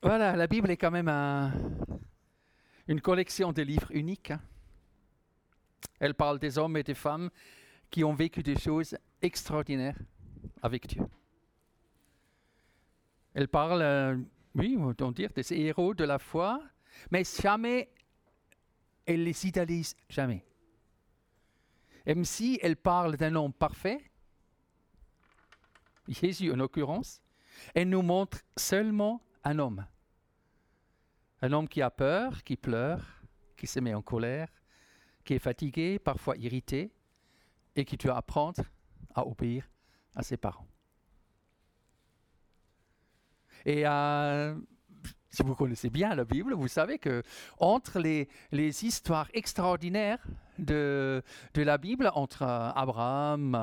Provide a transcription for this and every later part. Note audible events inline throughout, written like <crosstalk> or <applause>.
Voilà, la Bible est quand même une collection de livres uniques. Hein. Elle parle des hommes et des femmes qui ont vécu des choses extraordinaires avec Dieu. Elle parle, euh, oui, on peut dire, des héros de la foi, mais jamais elle les idéalise, jamais. Même si elle parle d'un homme parfait, Jésus en l'occurrence, elle nous montre seulement un homme. Un homme qui a peur, qui pleure, qui se met en colère, qui est fatigué, parfois irrité, et qui doit apprendre à obéir à ses parents. Et euh, si vous connaissez bien la Bible, vous savez que entre les, histoires extraordinaires de, la Bible, entre euh, Abraham,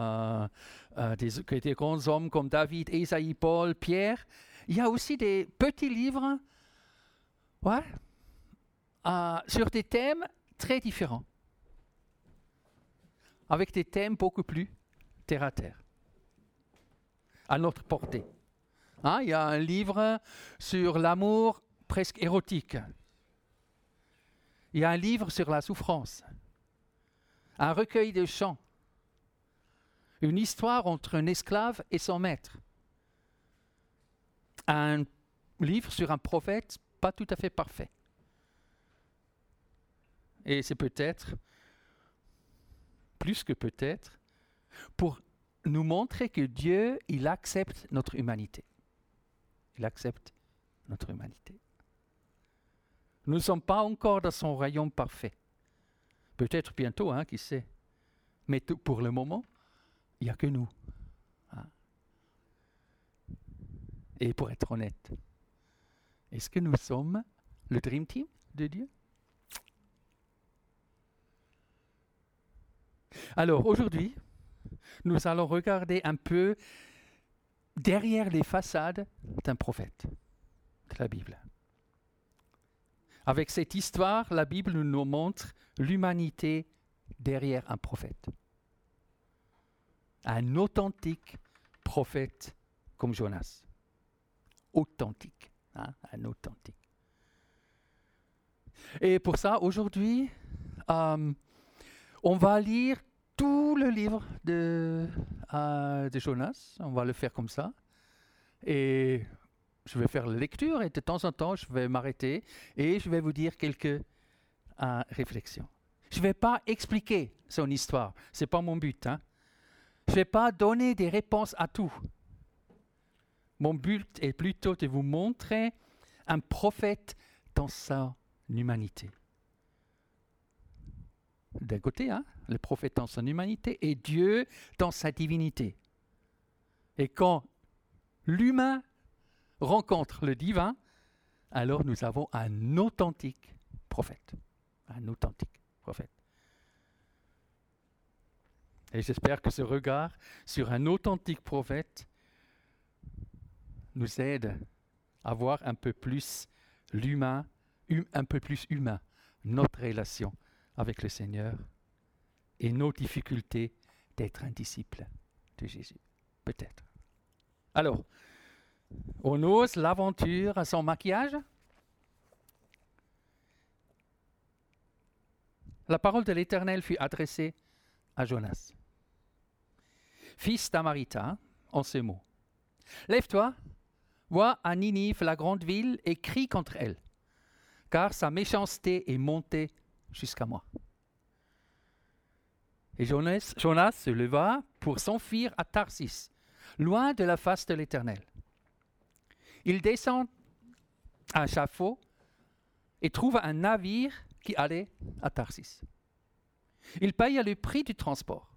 euh, des, des, grands hommes comme David, Isaïe, Paul, Pierre, il y a aussi des petits livres ouais, sur des thèmes très différents, avec des thèmes beaucoup plus terre à terre, à notre portée. Hein, il y a un livre sur l'amour presque érotique. Il y a un livre sur la souffrance. Un recueil de chants. Une histoire entre un esclave et son maître. Un livre sur un prophète pas tout à fait parfait. Et c'est peut-être, plus que peut-être, pour nous montrer que Dieu, il accepte notre humanité. Il accepte notre humanité. Nous ne sommes pas encore dans son royaume parfait. Peut-être bientôt, hein, qui sait. Mais pour le moment, il n'y a que nous. Hein. Et pour être honnête, est-ce que nous sommes le Dream Team de Dieu? Alors aujourd'hui, nous allons regarder un peu derrière les façades d'un prophète de la Bible. Avec cette histoire, la Bible nous montre l'humanité derrière un prophète. Un authentique prophète comme Jonas. Authentique. Hein, un authentique. Et pour ça, aujourd'hui, euh, on va lire tout le livre de, euh, de Jonas. On va le faire comme ça. Et je vais faire la lecture et de temps en temps, je vais m'arrêter et je vais vous dire quelques euh, réflexions. Je ne vais pas expliquer son histoire. Ce n'est pas mon but. Hein. Je ne vais pas donner des réponses à tout. Mon but est plutôt de vous montrer un prophète dans sa humanité d'un côté, hein, le prophète dans son humanité et Dieu dans sa divinité. Et quand l'humain rencontre le divin, alors nous avons un authentique prophète. Un authentique prophète. Et j'espère que ce regard sur un authentique prophète nous aide à voir un peu plus l'humain, un peu plus humain, notre relation avec le Seigneur et nos difficultés d'être un disciple de Jésus. Peut-être. Alors, on ose l'aventure à son maquillage? La parole de l'Éternel fut adressée à Jonas. Fils d'Amarita, en ces mots. Lève-toi, vois à Ninive la grande ville et crie contre elle, car sa méchanceté est montée jusqu'à moi. Et Jonas, Jonas se leva pour s'enfuir à Tarsis, loin de la face de l'Éternel. Il descend à Chafaud et trouve un navire qui allait à Tarsis. Il paya le prix du transport.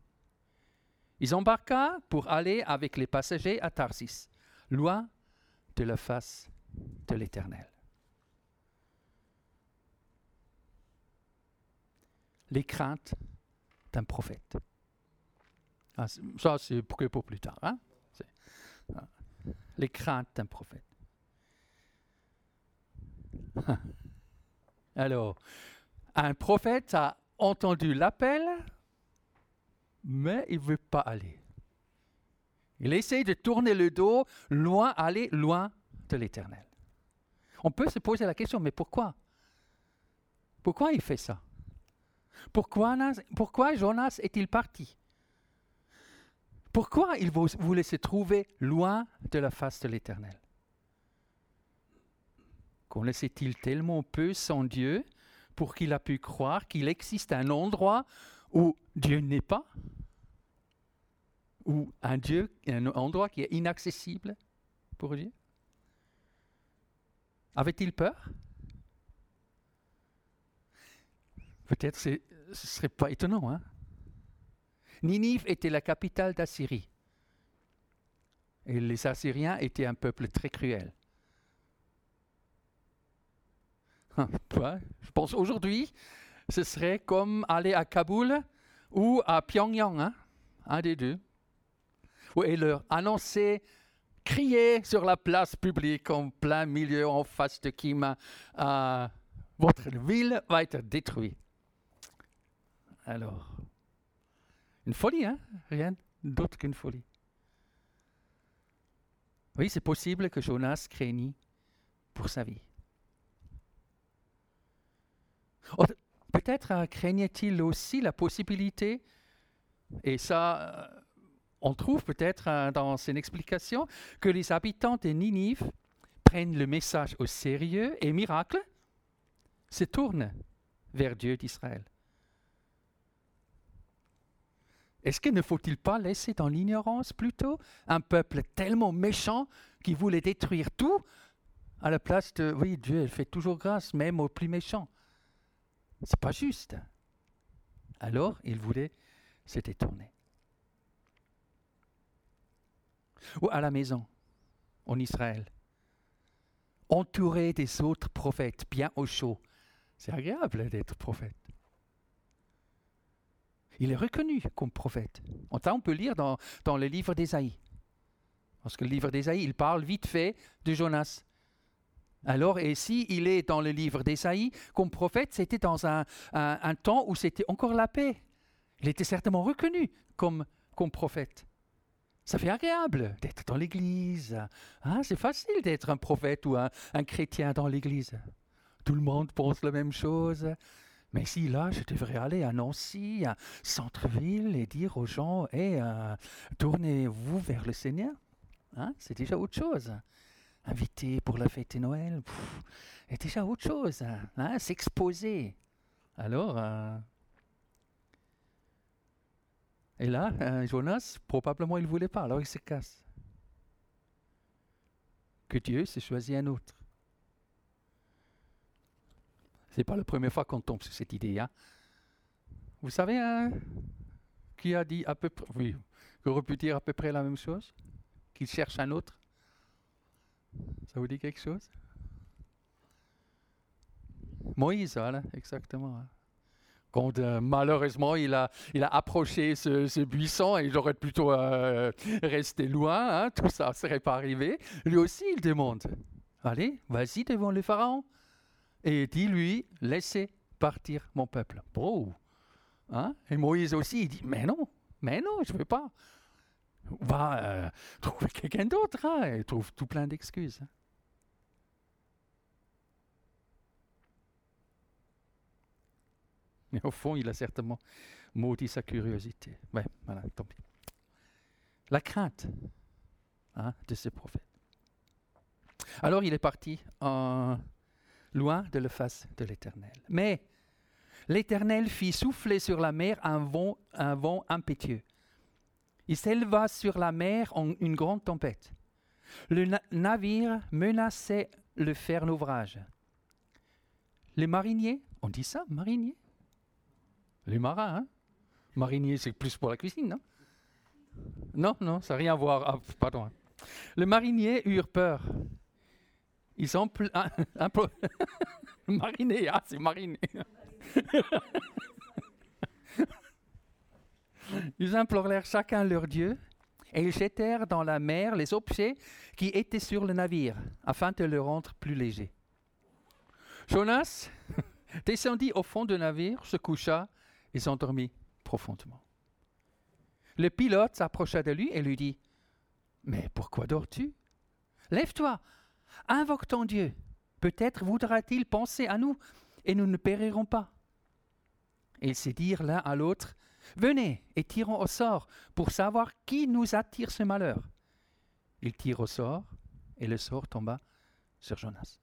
Ils embarqua pour aller avec les passagers à Tarsis, loin de la face de l'Éternel. les craintes d'un prophète. Ah, ça, c'est pour, plus tard. Hein? Ah, les craintes d'un prophète. <laughs> Alors, un prophète a entendu l'appel, mais il ne veut pas aller. Il essaie de tourner le dos, loin, aller loin de l'éternel. On peut se poser la question, mais pourquoi? Pourquoi il fait ça? Pourquoi, pourquoi Jonas est-il parti? Pourquoi il voulait se trouver loin de la face de l'Éternel? Connaissait-il tellement peu son Dieu pour qu'il a pu croire qu'il existe un endroit où Dieu n'est pas? Ou un Dieu, un endroit qui est inaccessible pour Dieu? Avait-il peur? Peut-être ce ne serait pas étonnant. Hein? Ninive était la capitale d'Assyrie. Et les Assyriens étaient un peuple très cruel. Hein, je pense aujourd'hui, ce serait comme aller à Kaboul ou à Pyongyang, hein, un des deux. Et leur annoncer, crier sur la place publique en plein milieu, en face de Kim, euh, votre ville va être détruite. Alors, une folie, hein? Rien d'autre qu'une folie. Oui, c'est possible que Jonas craignit pour sa vie. Oh, peut-être euh, craignait-il aussi la possibilité, et ça, euh, on trouve peut-être euh, dans ses explication, que les habitants de Ninive prennent le message au sérieux et miracle, se tournent vers Dieu d'Israël. Est-ce qu'il ne faut-il pas laisser dans l'ignorance plutôt un peuple tellement méchant qui voulait détruire tout à la place de oui, Dieu fait toujours grâce même aux plus méchants? C'est pas juste. Alors, il voulait se détourner. Ou à la maison, en Israël, entouré des autres prophètes, bien au chaud. C'est agréable d'être prophète. Il est reconnu comme prophète. Ça, on peut lire dans, dans le livre d'Ésaïe. Parce que le livre d'Ésaïe, il parle vite fait de Jonas. Alors, et si il est dans le livre d'Ésaïe comme prophète, c'était dans un, un, temps où c'était encore la paix. Il était certainement reconnu comme, comme prophète. Ça fait agréable d'être dans l'Église. Hein, c'est facile d'être un prophète ou un, chrétien dans l'Église. Tout le monde pense la même chose. Mais si là, je devrais aller à Nancy, à centre-ville, et dire aux gens, hey, euh, tournez-vous vers le Seigneur. Hein, c'est déjà autre chose. Inviter pour la fête de Noël, c'est déjà autre chose. Hein, S'exposer. Alors, euh, et là, euh, Jonas, probablement, il ne voulait pas, alors il se casse. Que Dieu s'est choisi un autre. C'est pas la première fois qu'on tombe sur cette idée. Hein. Vous savez hein, qui a dit à peu près, oui, qui aurait pu dire à peu près la même chose? Qu'il cherche un autre? Ça vous dit quelque chose? Moïse, voilà, exactement. Hein. Quand euh, malheureusement il a, approché ce, buisson et il aurait plutôt euh, resté loin, hein, tout ça ne serait pas arrivé. Lui aussi il demande Allez, vas-y devant le pharaon et dis-lui, laissez partir mon peuple. Oh. Hein? Et Moïse aussi, il dit, mais non, mais non, je ne veux pas. Va euh, trouver quelqu'un d'autre. Hein? Il trouve tout plein d'excuses. Hein. Mais au fond, il a certainement maudit sa curiosité. Voilà. La crainte hein, de ce prophète. Alors il est parti loin de la face de l'Éternel. Mais l'Éternel fit souffler sur la mer un vent, impétueux. Il s'éleva sur la mer en une grande tempête. Le navire menaçait le faire naufrage. Les mariniers, on dit ça, mariniers? Les marins, hein Mariniers, c'est plus pour la cuisine, non? Non, non, ça n'a rien à voir. Ah, pardon. Hein. Les mariniers eurent peur ils sont <laughs> <laughs> ah, c'est <laughs> ils implorèrent chacun leur Dieu et ils jetèrent dans la mer les objets qui étaient sur le navire afin de le rendre plus léger. Jonas descendit au fond du navire, se coucha et s'endormit profondément. Le pilote s'approcha de lui et lui dit Mais pourquoi dors-tu? Lève-toi, invoque ton Dieu. Peut-être voudra-t-il penser à nous et nous ne périrons pas. Ils se dirent l'un à l'autre, Venez et tirons au sort pour savoir qui nous attire ce malheur. Ils tirent au sort et le sort tomba sur Jonas.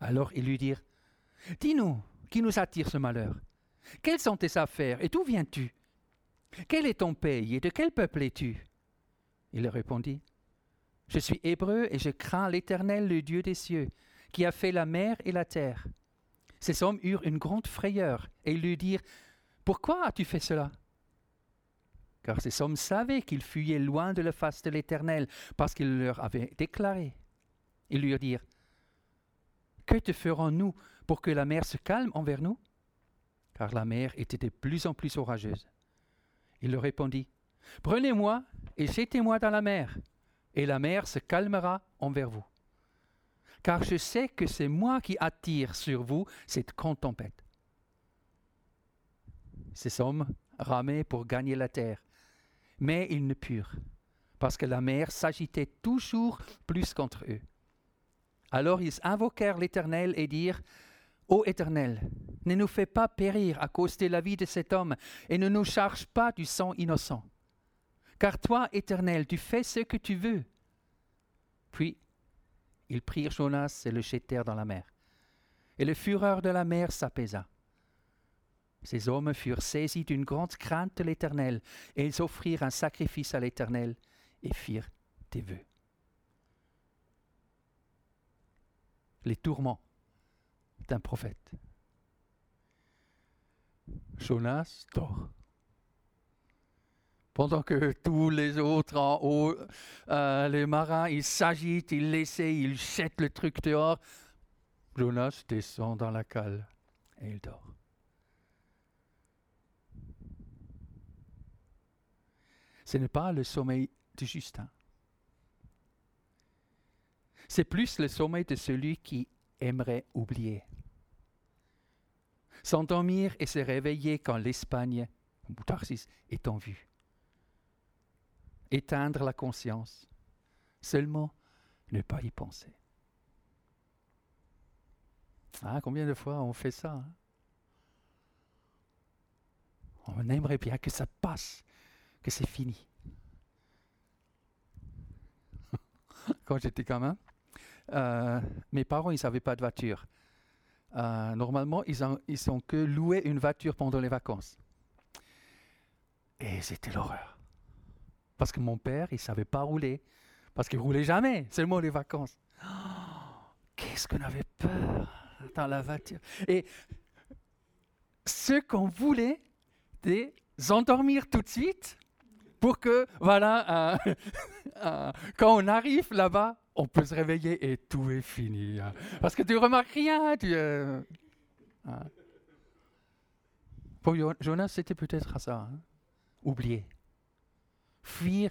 Alors ils lui dirent, Dis-nous, qui nous attire ce malheur Quelles sont tes affaires et d'où viens-tu? Quel est ton pays? Et de quel peuple es-tu? Il répondit, Je suis hébreu et je crains l'Éternel, le Dieu des cieux, qui a fait la mer et la terre. Ces hommes eurent une grande frayeur et lui dirent, Pourquoi as-tu fait cela Car ces hommes savaient qu'ils fuyaient loin de la face de l'Éternel, parce qu'il leur avait déclaré. Ils lui dirent, Que te ferons-nous pour que la mer se calme envers nous Car la mer était de plus en plus orageuse. Il leur répondit, Prenez-moi et jetez-moi dans la mer, et la mer se calmera envers vous car je sais que c'est moi qui attire sur vous cette grande tempête. Ces hommes ramaient pour gagner la terre, mais ils ne purent, parce que la mer s'agitait toujours plus contre eux. Alors ils invoquèrent l'Éternel et dirent, Ô Éternel, ne nous fais pas périr à cause de la vie de cet homme, et ne nous charge pas du sang innocent. Car toi, Éternel, tu fais ce que tu veux. Puis ils prirent Jonas et le jetèrent dans la mer. Et le fureur de la mer s'apaisa. Ces hommes furent saisis d'une grande crainte de l'Éternel, et ils offrirent un sacrifice à l'Éternel et firent des vœux. Les tourments d'un prophète. Jonas dort pendant que tous les autres en haut, euh, les marins, ils s'agitent, ils l'essaient, ils jettent le truc dehors. Jonas descend dans la cale et il dort. Ce n'est pas le sommeil de Justin. C'est plus le sommeil de celui qui aimerait oublier. S'endormir et se réveiller quand l'Espagne, est en vue éteindre la conscience, seulement ne pas y penser. Ah, combien de fois on fait ça hein? On aimerait bien que ça passe, que c'est fini. <laughs> Quand j'étais gamin, euh, mes parents, ils n'avaient pas de voiture. Euh, normalement, ils ont, ils que loué une voiture pendant les vacances. Et c'était l'horreur. Parce que mon père, il savait pas rouler. Parce qu'il roulait jamais, seulement les vacances. <gasps> Qu'est-ce qu'on avait peur dans la voiture. Et ce qu'on voulait, c'est s'endormir tout de suite pour que, voilà, euh, <laughs> euh, quand on arrive là-bas, on peut se réveiller et tout est fini. Hein. Parce que tu remarques rien. Tu, euh, hein. Pour Jonas, c'était peut-être ça. Hein. Oublier fuir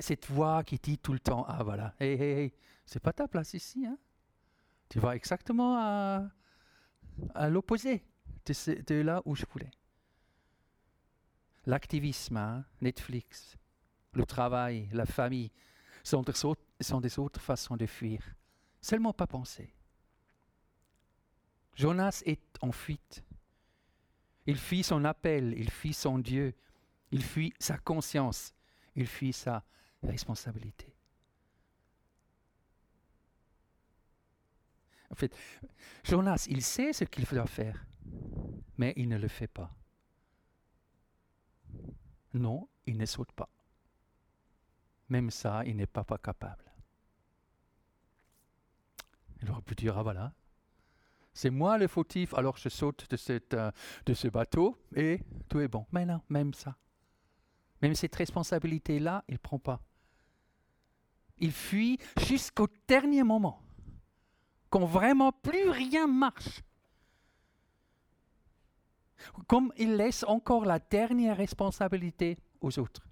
cette voix qui dit tout le temps Ah voilà, hé hé hé, c'est pas ta place ici. Hein? Tu vas exactement à, à l'opposé de, là où je voulais. L'activisme, Netflix, le travail, la famille sont des, autres, sont des autres façons de fuir. Seulement pas penser. Jonas est en fuite. Il fuit son appel, il fuit son Dieu, il fuit sa conscience, il fuit sa responsabilité. En fait, Jonas, il sait ce qu'il doit faire, mais il ne le fait pas. Non, il ne saute pas. Même ça, il n'est pas, pas capable. Il aurait pu dire, ah voilà, c'est moi le fautif, alors je saute de, cette, euh, de ce bateau et tout est bon. Mais non, même ça. Même cette responsabilité-là, il ne prend pas. Il fuit jusqu'au dernier moment, quand vraiment plus rien marche. Comme il laisse encore la dernière responsabilité aux autres.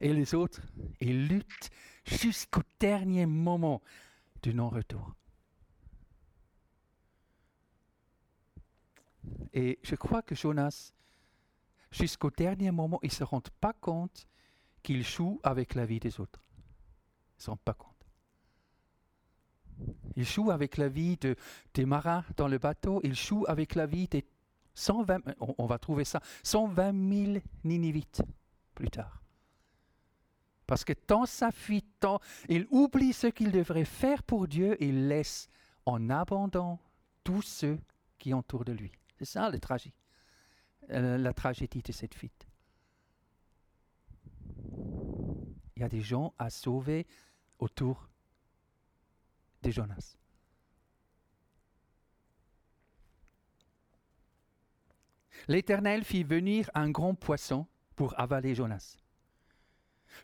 Et les autres, ils luttent jusqu'au dernier moment du non-retour. Et je crois que Jonas jusqu'au dernier moment, ils ne se rendent pas compte qu'ils jouent avec la vie des autres. Ils ne se rendent pas compte. Il joue avec la vie de, des marins dans le bateau, il joue avec la vie des 120, on, on va trouver ça, 120 000 Ninivites plus tard. Parce que dans sa fuite, tant, il oublie ce qu'il devrait faire pour Dieu il laisse en abandon tous ceux qui entourent de lui. C'est ça le tragique, euh, la tragédie de cette fuite. Il y a des gens à sauver autour de Jonas. L'Éternel fit venir un grand poisson pour avaler Jonas.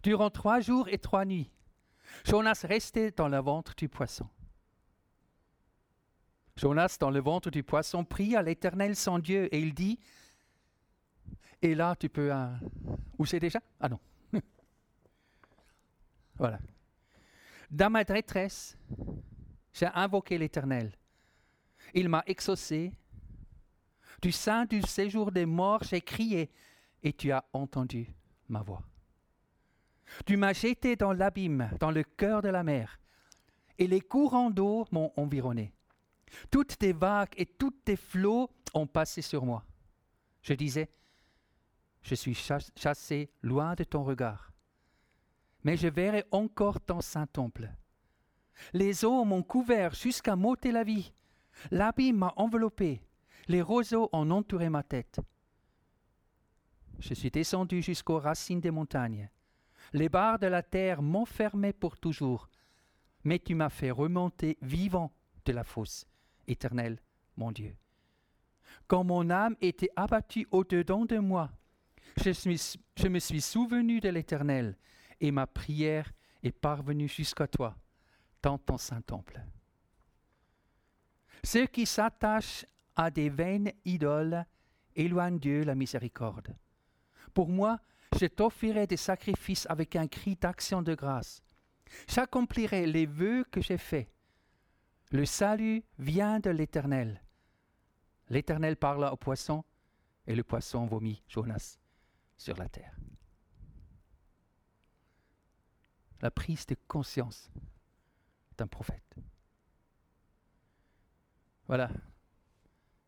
Durant trois jours et trois nuits, Jonas restait dans le ventre du poisson. Jonas, dans le ventre du poisson, prie à l'Éternel son Dieu et il dit, et là tu peux... Euh, où c'est déjà? Ah non. <laughs> voilà. Dans ma détresse, j'ai invoqué l'Éternel. Il m'a exaucé. Du sein du séjour des morts, j'ai crié et tu as entendu ma voix. Tu m'as jeté dans l'abîme, dans le cœur de la mer, et les courants d'eau m'ont environné. Toutes tes vagues et tous tes flots ont passé sur moi. Je disais, je suis chassé loin de ton regard, mais je verrai encore ton saint temple. Les eaux m'ont couvert jusqu'à m'ôter la vie. L'abîme m'a enveloppé. Les roseaux ont entouré ma tête. Je suis descendu jusqu'aux racines des montagnes. Les barres de la terre m'enfermaient pour toujours. Mais tu m'as fait remonter vivant de la fosse, éternel, mon Dieu. Quand mon âme était abattue au-dedans de moi, je, me suis souvenu de l'Éternel, et ma prière est parvenue jusqu'à toi dans ton saint temple. Ceux qui s'attachent à des vaines idoles éloignent Dieu la miséricorde. Pour moi, je t'offrirai des sacrifices avec un cri d'action de grâce. J'accomplirai les vœux que j'ai faits. Le salut vient de l'Éternel. L'Éternel parla au poisson, et le poisson vomit Jonas sur la terre. La prise de conscience un prophète. Voilà.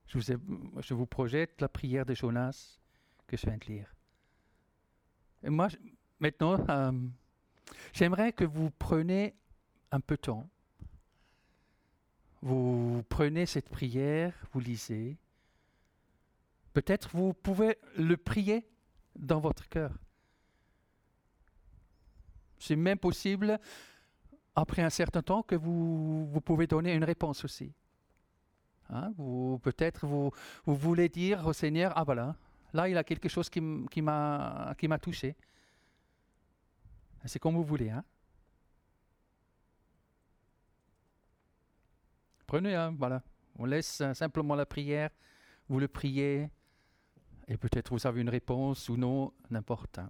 Je vous, projette la prière de Jonas que je viens de lire. Moi, maintenant, euh, j'aimerais que vous preniez un peu de temps. Vous prenez cette prière, vous lisez. Peut-être vous pouvez le prier dans votre cœur. C'est même possible après un certain temps que vous, vous pouvez donner une réponse aussi. Hein, peut-être vous, vous voulez dire au Seigneur, ah voilà, là il a quelque chose qui, m'a, touché. C'est comme vous voulez. Hein. Prenez, hein, voilà. On laisse simplement la prière, vous le priez, et peut-être vous avez une réponse ou non, n'importe.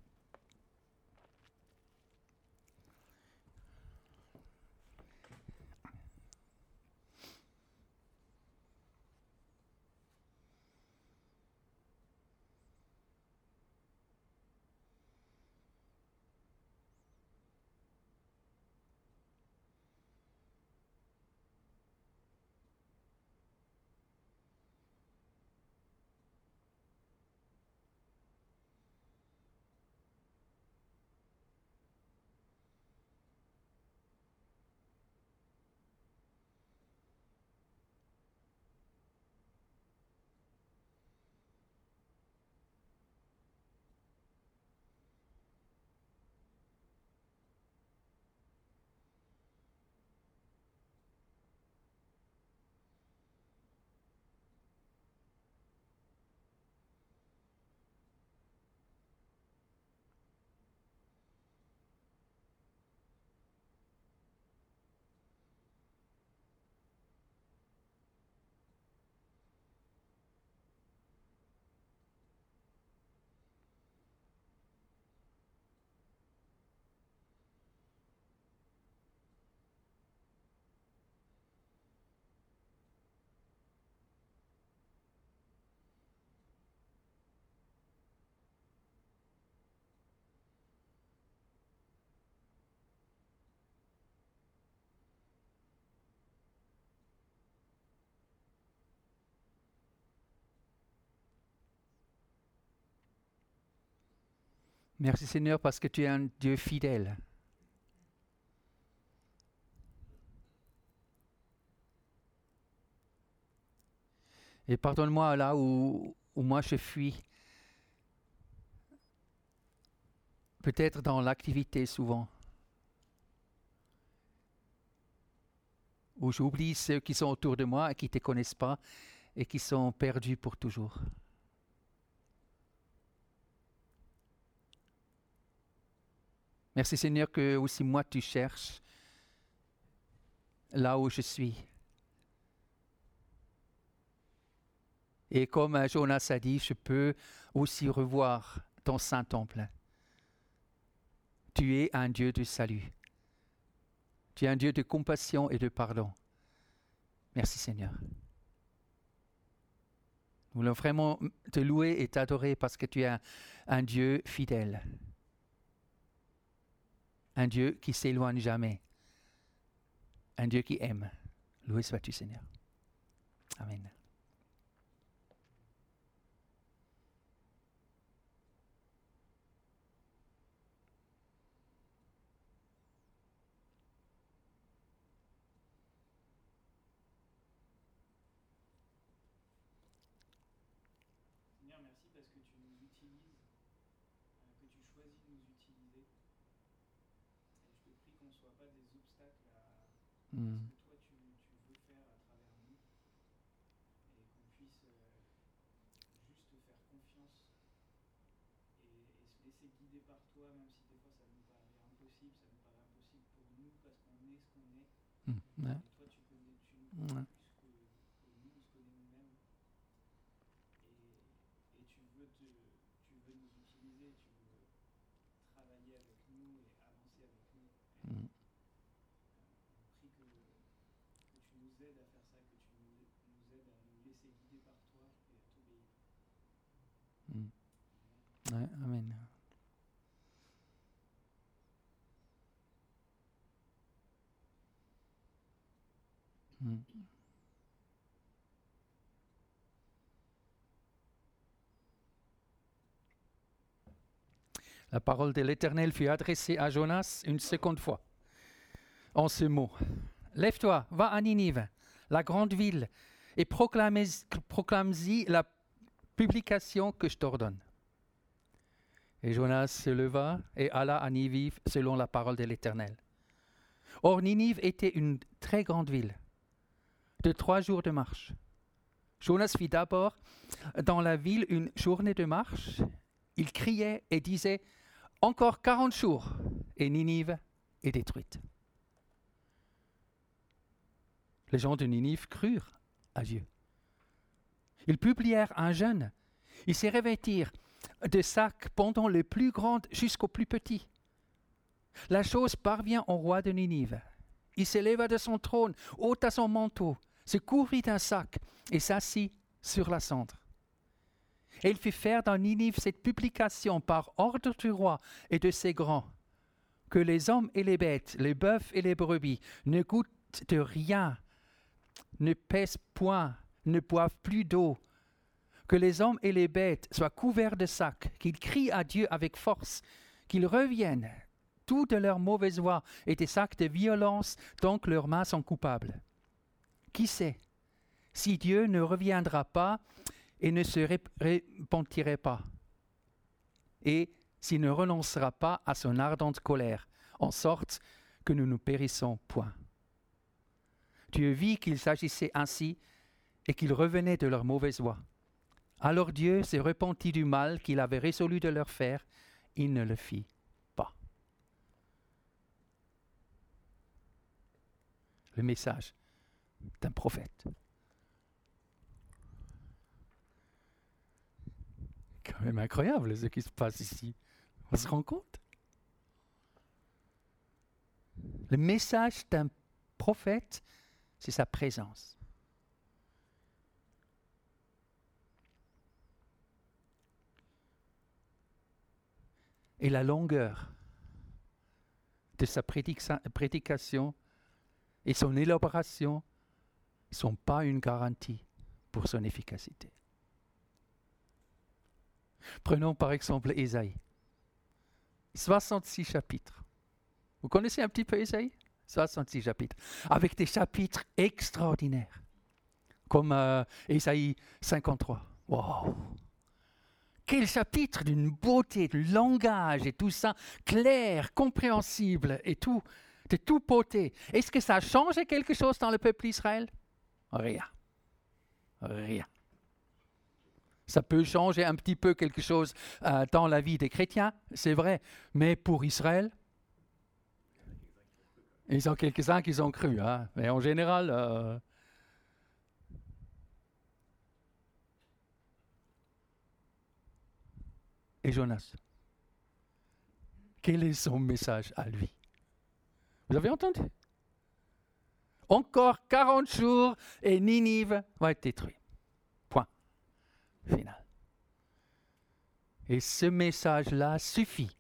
Merci Seigneur parce que tu es un Dieu fidèle. Et pardonne-moi là où, moi je fuis. Peut-être dans l'activité souvent. Où j'oublie ceux qui sont autour de moi et qui ne te connaissent pas et qui sont perdus pour toujours. Merci Seigneur que aussi moi tu cherches là où je suis. Et comme Jonas a dit, je peux aussi revoir ton saint temple. Tu es un Dieu de salut. Tu es un Dieu de compassion et de pardon. Merci Seigneur. Nous voulons vraiment te louer et t'adorer parce que tu es un, un Dieu fidèle un Dieu qui s'éloigne jamais, un Dieu qui aime. Loué sois-tu Seigneur. Amen. Mm. ce que toi tu, tu, veux faire à travers nous et qu'on puisse euh, juste faire confiance et, et, se laisser guider par toi, même si des fois ça nous paraît impossible, ça nous paraît impossible pour nous parce qu'on est ce qu'on est? Mm. Et toi tu connais, tu nous connais Ouais. plus que, que nous, on se connaît nous-mêmes. Et, et tu, veux te, tu veux nous utiliser, tu veux travailler avec nous et avancer avec nous. Et, Mm. on prie que, que tu nous aides à faire ça, que tu nous, nous aides à nous laisser guider par toi et à t'obéir. Mm. Ouais, Amen. Mm. La parole de l'Éternel fut adressée à Jonas une seconde fois, en ce mot. Lève-toi, va à Ninive, la grande ville, et proclame-y la publication que je t'ordonne. Et Jonas se leva et alla à Ninive selon la parole de l'Éternel. Or Ninive était une très grande ville, de trois jours de marche. Jonas fit d'abord dans la ville une journée de marche. Il criait et disait Encore quarante jours, et Ninive est détruite. Les gens de Ninive crurent à Dieu. Ils publièrent un jeûne. Ils se revêtirent de sacs pendant les plus grands jusqu'aux plus petits. La chose parvient au roi de Ninive. Il se leva de son trône, ôta son manteau, se couvrit d'un sac et s'assit sur la cendre. Et il fit faire dans Ninive cette publication par ordre du roi et de ses grands, que les hommes et les bêtes, les bœufs et les brebis ne goûtent de rien, ne pèsent point, ne boivent plus d'eau, que les hommes et les bêtes soient couverts de sacs, qu'ils crient à Dieu avec force, qu'ils reviennent, tout de leur mauvaise voie et des sacs de violence dont leurs mains sont coupables. Qui sait si Dieu ne reviendra pas et ne se repentirait pas, et s'il ne renoncera pas à son ardente colère, en sorte que nous ne périssons point. Dieu vit qu'il s'agissait ainsi et qu'ils revenaient de leur mauvaise voie. Alors Dieu se repentit du mal qu'il avait résolu de leur faire, il ne le fit pas. Le message d'un prophète. Quand même incroyable ce qui se passe ici. On se rend compte Le message d'un prophète, c'est sa présence. Et la longueur de sa prédica- prédication et son élaboration ne sont pas une garantie pour son efficacité. Prenons par exemple Ésaïe. 66 chapitres. Vous connaissez un petit peu Isaïe 66 chapitres. Avec des chapitres extraordinaires. Comme euh, Isaïe 53. Wow quel chapitre d'une beauté, de langage et tout ça, clair, compréhensible et tout, de tout beauté. Est-ce que ça a changé quelque chose dans le peuple d'Israël? Rien. Rien. Ça peut changer un petit peu quelque chose euh, dans la vie des chrétiens, c'est vrai, mais pour Israël, ils ont quelques-uns qui ont cru, hein. mais en général, euh, et Jonas. Quel est son message à lui? Vous avez entendu? Encore 40 jours et Ninive va être détruit. Point. Final. Et ce message-là suffit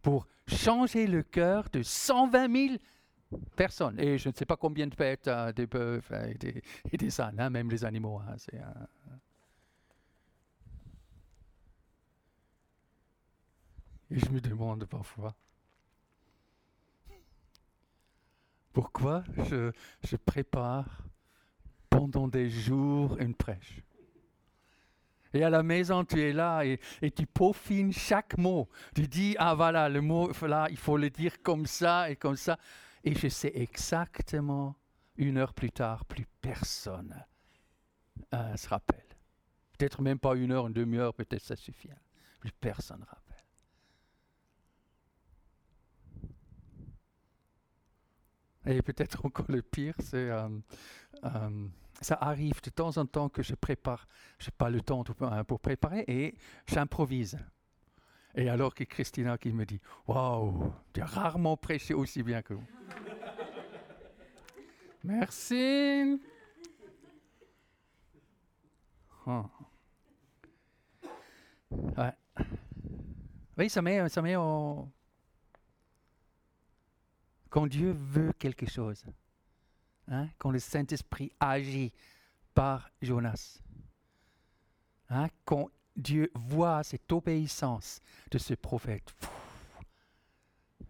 pour changer le cœur de 120 000 personnes. Et je ne sais pas combien de bêtes, euh, des bœufs et des, ânes, hein, même les animaux. Hein, c'est, Et je me demande parfois, pourquoi je, prépare pendant des jours une prêche et à la maison, tu es là et, tu peaufines chaque mot. Tu dis, ah voilà, le mot, là, il faut le dire comme ça et comme ça. Et je sais exactement, une heure plus tard, plus personne euh, se rappelle. Peut-être même pas une heure, une demi-heure, peut-être ça suffit. Plus personne ne rappelle. Et peut-être <laughs> encore le pire, c'est euh, euh, ça arrive de temps en temps que je prépare, je n'ai pas le temps euh, pour préparer et j'improvise. Et alors que Christina qui me dit, waouh, tu as rarement prêché aussi bien que vous. Merci. Oh. Ouais. Oui, ça met, ça met en, quand Dieu veut quelque chose, hein, quand le Saint-Esprit agit par Jonas, hein, quand Dieu voit cette obéissance de ce prophète,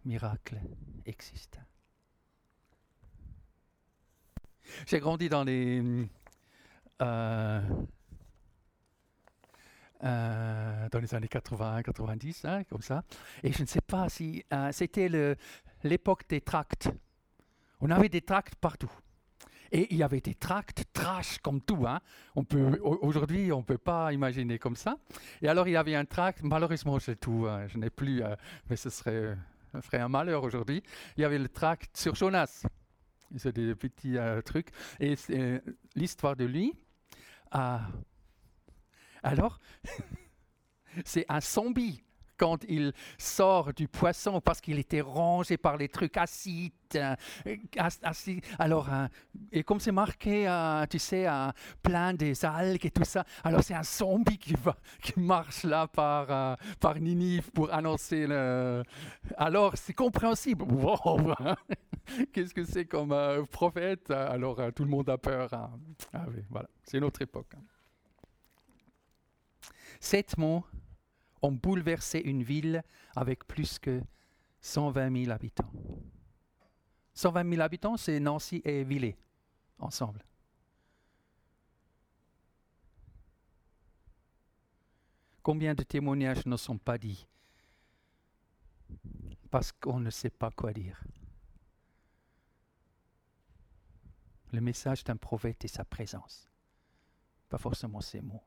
miracle existe. J'ai grandi dans les euh, euh, dans les années 80, 90, hein, comme ça. Et je ne sais pas si euh, c'était l'époque des tracts. On avait des tracts partout. Et il y avait des tracts trash comme tout. Hein. On peut, aujourd'hui, on peut pas imaginer comme ça. Et alors, il y avait un tract, malheureusement, c'est tout. Hein. je n'ai plus, euh, mais ce serait, ferait un malheur aujourd'hui. Il y avait le tract sur Jonas. C'est des petits euh, trucs. Et l'histoire de lui. Ah. Alors, <laughs> c'est un zombie quand il sort du poisson parce qu'il était rongé par les trucs acides. Euh, alors, euh, et comme c'est marqué, euh, tu sais, plein des algues et tout ça, alors c'est un zombie qui, marche là par, Ninive pour annoncer le. Alors, c'est compréhensible. <laughs> Qu'est-ce que c'est comme prophète? Alors, tout le monde a peur. Hein. Ah oui, voilà, c'est notre époque. Sept mots ont bouleversé une ville avec plus que 120 000 habitants. 120 000 habitants, c'est Nancy et Villers ensemble. Combien de témoignages ne sont pas dits? Parce qu'on ne sait pas quoi dire Le message d'un prophète est sa présence, pas forcément ses mots.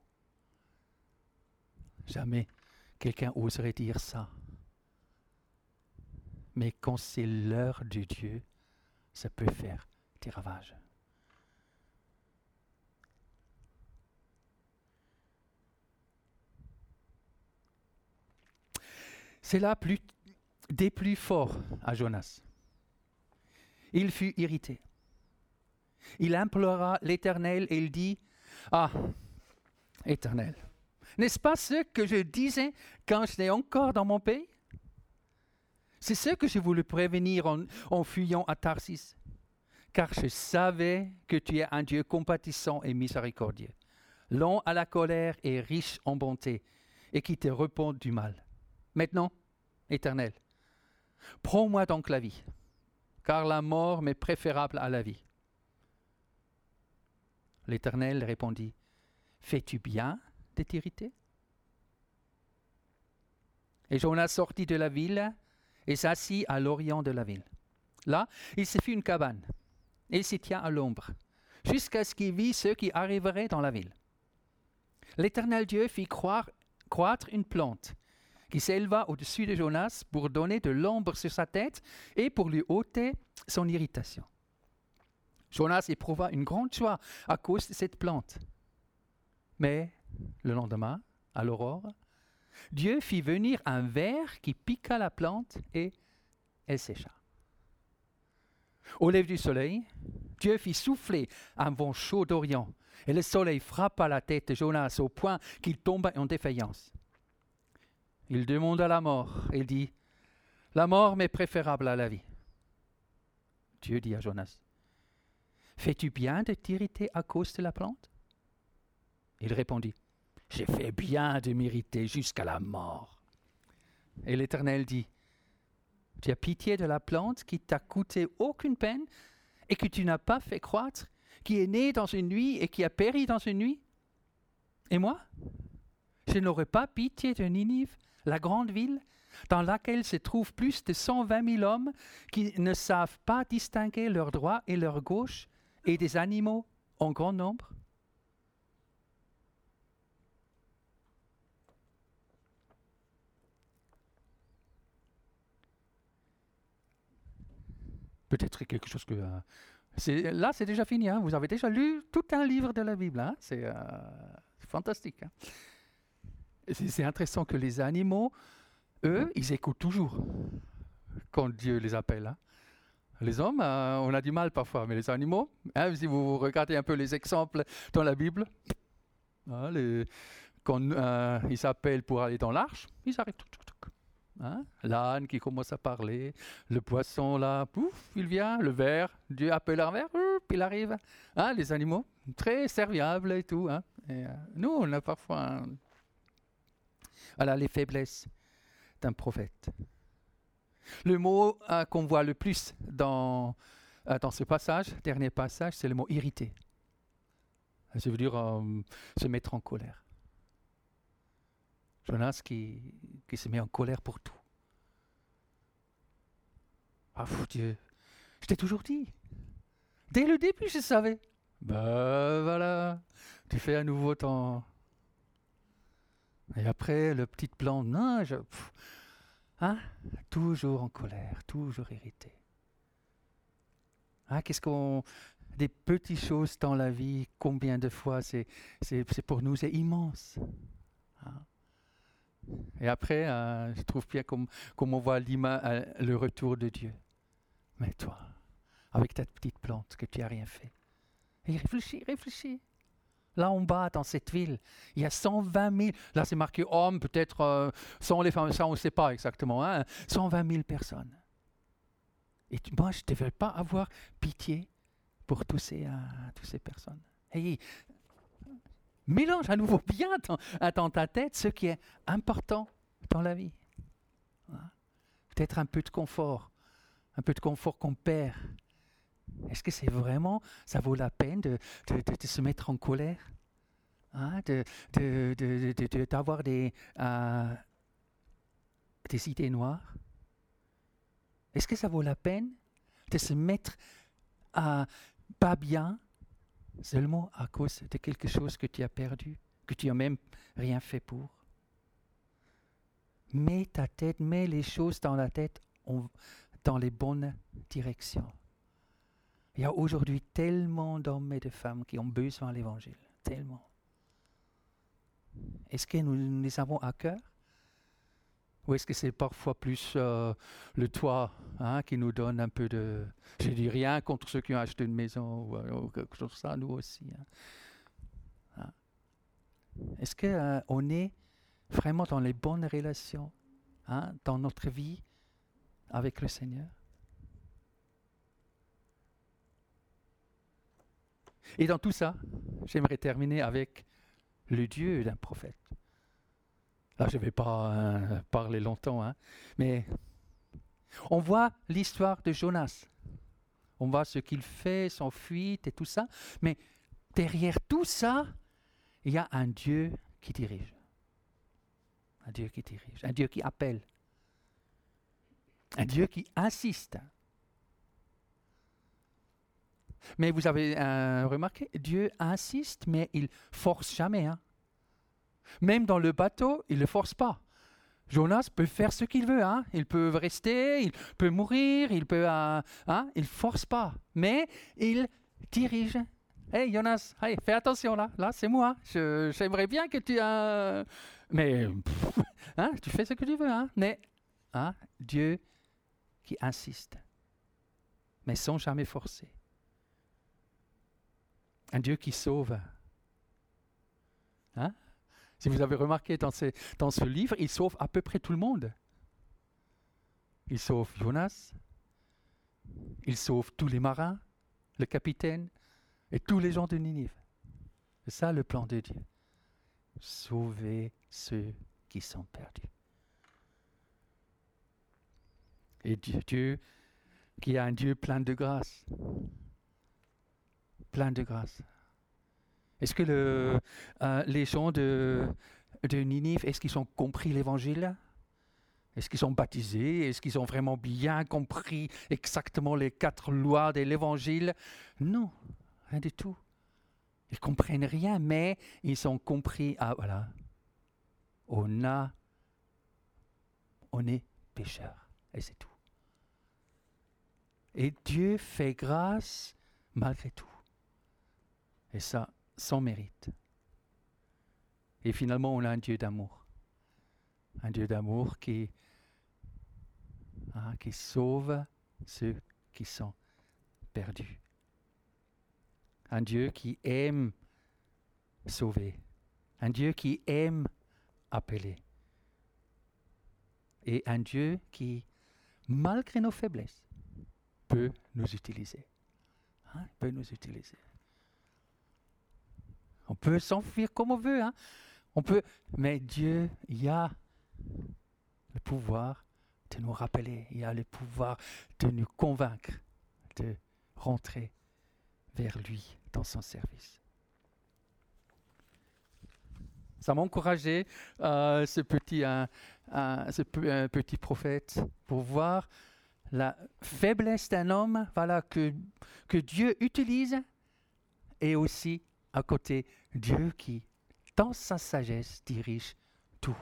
Jamais quelqu'un oserait dire ça. Mais quand c'est l'heure de Dieu, ça peut faire des ravages. C'est là des plus forts à Jonas. Il fut irrité. Il implora l'Éternel et il dit, Ah, Éternel, n'est-ce pas ce que je disais quand j'étais encore dans mon pays? C'est ce que je voulais prévenir en, fuyant à Tarsis. Car je savais que tu es un Dieu compatissant et miséricordieux, lent à la colère et riche en bonté, et qui te repent du mal. Maintenant, Éternel, prends-moi donc la vie, car la mort m'est préférable à la vie. L'Éternel répondit, Fais-tu bien Et Jonas sortit de la ville et s'assit à l'orient de la ville. Là, il se fit une cabane et s'y tient à l'ombre, jusqu'à ce qu'il vit ceux qui arriveraient dans la ville. L'Éternel Dieu fit croître une plante qui s'éleva au-dessus de Jonas pour donner de l'ombre sur sa tête et pour lui ôter son irritation. Jonas éprouva une grande joie à cause de cette plante. Mais le lendemain, à l'aurore, Dieu fit venir un ver qui piqua la plante et elle sécha. Au lever du soleil, Dieu fit souffler un vent chaud d'Orient, et le soleil frappa la tête de Jonas au point qu'il tomba en défaillance. Il demanda la mort. Il dit, La mort m'est préférable à la vie. Dieu dit à Jonas, Fais-tu bien de t'irriter à cause de la plante? Il répondit, J'ai fait bien de m'irriter jusqu'à la mort. Et l'Éternel dit, Tu as pitié de la plante qui t'a coûté aucune peine et que tu n'as pas fait croître, qui est née dans une nuit et qui a péri dans une nuit? Et moi? Je n'aurais pas pitié de Ninive la grande ville, dans laquelle se trouvent plus de 120 000 hommes qui ne savent pas distinguer leur droit et leur gauche, et des animaux en grand nombre? Peut-être quelque chose que... Euh, là, c'est déjà fini. Hein. Vous avez déjà lu tout un livre de la Bible. Hein. C'est euh, fantastique. Hein. C'est intéressant que les animaux, eux, ils écoutent toujours quand Dieu les appelle. Hein. Les hommes, euh, on a du mal parfois, mais les animaux, hein, si vous regardez un peu les exemples dans la Bible, quand ils s'appellent pour aller dans l'arche, ils arrivent. L'âne qui commence à parler, le poisson là, pouf, il vient, le ver, Dieu appelle un ver, il arrive. les animaux, très serviables et tout. Et, euh, nous, on a parfois voilà les faiblesses d'un prophète. Le mot qu'on voit le plus dans, euh, dans ce passage, dernier passage, c'est le mot irrité. Ça veut dire euh, se mettre en colère. Jonas qui, qui se met en colère pour tout. Ah, Dieu, je t'ai toujours dit. Dès le début, je savais. Ben voilà, tu fais à nouveau ton, et après, le petit plan, non, je, hein, toujours en colère, toujours irrité. Hein, qu'est-ce qu'on, des petites choses dans la vie, combien de fois c'est, c'est, pour nous, c'est immense. Hein. Et après, euh, je trouve bien comme, comme on voit euh, le retour de Dieu. Mais toi, avec ta petite plante que tu n'as rien fait. Et réfléchis, réfléchis. Là en bas, dans cette ville, il y a 120 000, là c'est marqué hommes, peut-être euh, sans les femmes, ça on ne sait pas exactement, hein, 120 000 personnes. Et moi, je ne devrais pas avoir pitié pour tous ces, euh, ces personnes. Mélange à nouveau <laughs> bien dans, ta tête ce qui est important dans la vie. Hein? Peut-être un peu de confort, un peu de confort qu'on perd. Est-ce que c'est vraiment, ça vaut la peine de, se mettre en colère? Hein, D'avoir des, euh, des idées noires? Est-ce que ça vaut la peine de se mettre à pas bien seulement à cause de quelque chose que tu as perdu, que tu n'as même rien fait pour Mets ta tête, mets les choses dans la tête dans les bonnes directions. Il y a aujourd'hui tellement d'hommes et de femmes qui ont besoin de l'évangile. Tellement. Est-ce que nous les avons à cœur? Ou est-ce que c'est parfois plus euh, le toit hein, qui nous donne un peu de... Je dis rien contre ceux qui ont acheté une maison ou, quelque chose comme ça, nous aussi. Hein. Hein? Est-ce qu'on euh, est vraiment dans les bonnes relations dans notre vie avec le Seigneur? Et dans tout ça, j'aimerais terminer avec le Dieu d'un prophète. Là, je ne vais pas euh, parler longtemps, hein, mais on voit l'histoire de Jonas. On voit ce qu'il fait, son fuite et tout ça. Mais derrière tout ça, il y a un Dieu qui dirige. Un Dieu qui dirige, un Dieu qui appelle, un Dieu qui insiste. Mais vous avez euh, remarqué, Dieu insiste, mais il force jamais. Hein. Même dans le bateau, il ne le force pas. Jonas peut faire ce qu'il veut. Hein. Il peut rester, il peut mourir, il peut. Euh, hein. Il force pas. Mais il dirige. Hey Jonas, fais attention là. Là, c'est moi. J'aimerais bien que tu. Euh, mais. <laughs> hein, tu fais ce que tu veux. Hein. Mais. Hein, Dieu qui insiste. Mais sans jamais forcer. Un Dieu qui sauve. Hein? Si vous avez remarqué dans, dans ce livre, il sauve à peu près tout le monde. Il sauve Jonas, il sauve tous les marins, le capitaine et tous les gens de Ninive. C'est ça le plan de Dieu. Sauver ceux qui sont perdus. Et Dieu, Dieu qui est un Dieu plein de grâce. Plein de grâce. Est-ce que euh, les gens de, de Ninive, est-ce qu'ils ont compris l'évangile? Est-ce qu'ils sont baptisés? Est-ce qu'ils ont vraiment bien compris exactement les quatre lois de l'évangile? Non, rien du tout. Ils comprennent rien, mais ils ont compris, ah voilà, on a, on est pécheur, et c'est tout. Et Dieu fait grâce malgré tout. Et ça, sans mérite. Et finalement, on a un Dieu d'amour. Un Dieu d'amour qui, hein, qui sauve ceux qui sont perdus. Un Dieu qui aime sauver. Un Dieu qui aime appeler. Et un Dieu qui, malgré nos faiblesses, peut nous utiliser. Hein, peut nous utiliser. On peut s'enfuir comme on veut. Hein. On peut, mais Dieu, y a le pouvoir de nous rappeler, il a le pouvoir de nous convaincre de rentrer vers lui dans son service. Ça m'a encouragé, euh, ce, petit, petit prophète, pour voir la faiblesse d'un homme voilà, que Dieu utilise et aussi à côté Dieu qui, dans sa sagesse, dirige tout.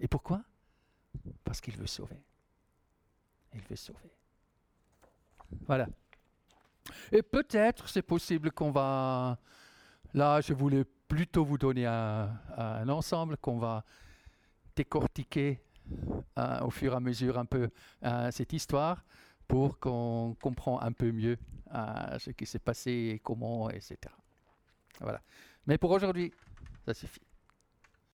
Et pourquoi? Parce qu'il veut sauver. Il veut sauver. Voilà. Et peut-être c'est possible qu'on va... Là, je voulais plutôt vous donner un, ensemble qu'on va décortiquer euh, au fur et à mesure un peu euh, cette histoire pour qu'on comprenne un peu mieux euh, ce qui s'est passé et comment, etc. Voilà. Mais pour aujourd'hui, ça suffit.